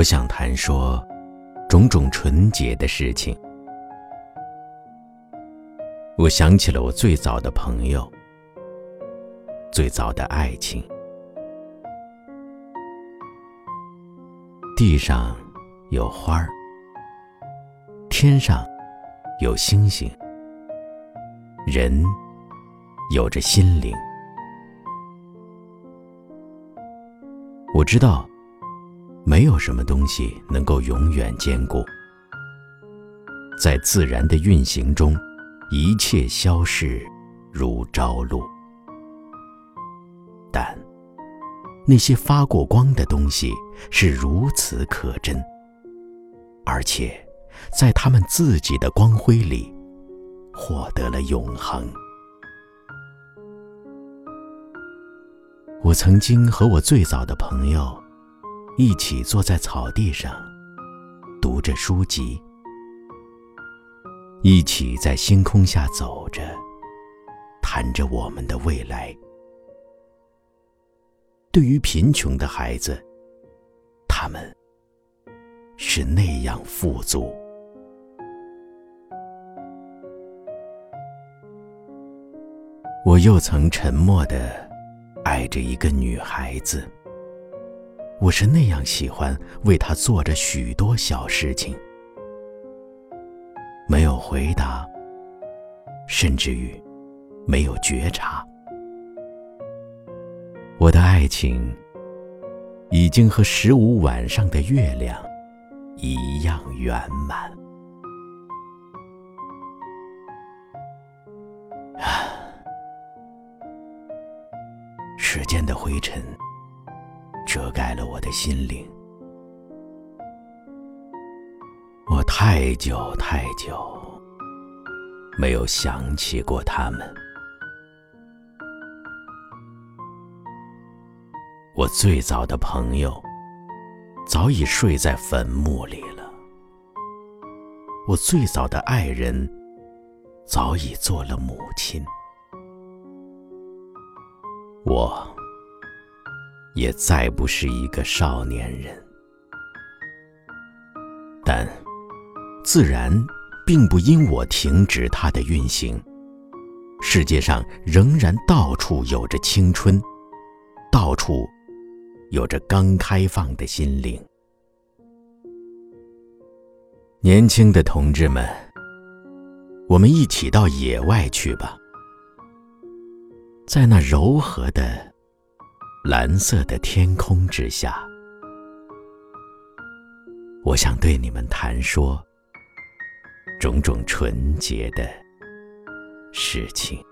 我想谈说种种纯洁的事情。我想起了我最早的朋友，最早的爱情。地上有花儿，天上有星星，人有着心灵。我知道，没有什么东西能够永远坚固。在自然的运行中，一切消逝如朝露。但那些发过光的东西是如此可真，而且在他们自己的光辉里获得了永恒。我曾经和我最早的朋友一起坐在草地上，读着书籍，一起在星空下走着，谈着我们的未来。对于贫穷的孩子，他们是那样富足。我又曾沉默的。爱着一个女孩子，我是那样喜欢为他做着许多小事情，没有回答，甚至于没有觉察。我的爱情已经和十五晚上的月亮一样圆满。时间的灰尘遮盖了我的心灵，我太久太久没有想起过他们。我最早的朋友早已睡在坟墓里了，我最早的爱人早已做了母亲。我也再不是一个少年人，但自然并不因我停止它的运行。世界上仍然到处有着青春，到处有着刚开放的心灵。年轻的同志们，我们一起到野外去吧。在那柔和的蓝色的天空之下，我想对你们谈说种种纯洁的事情。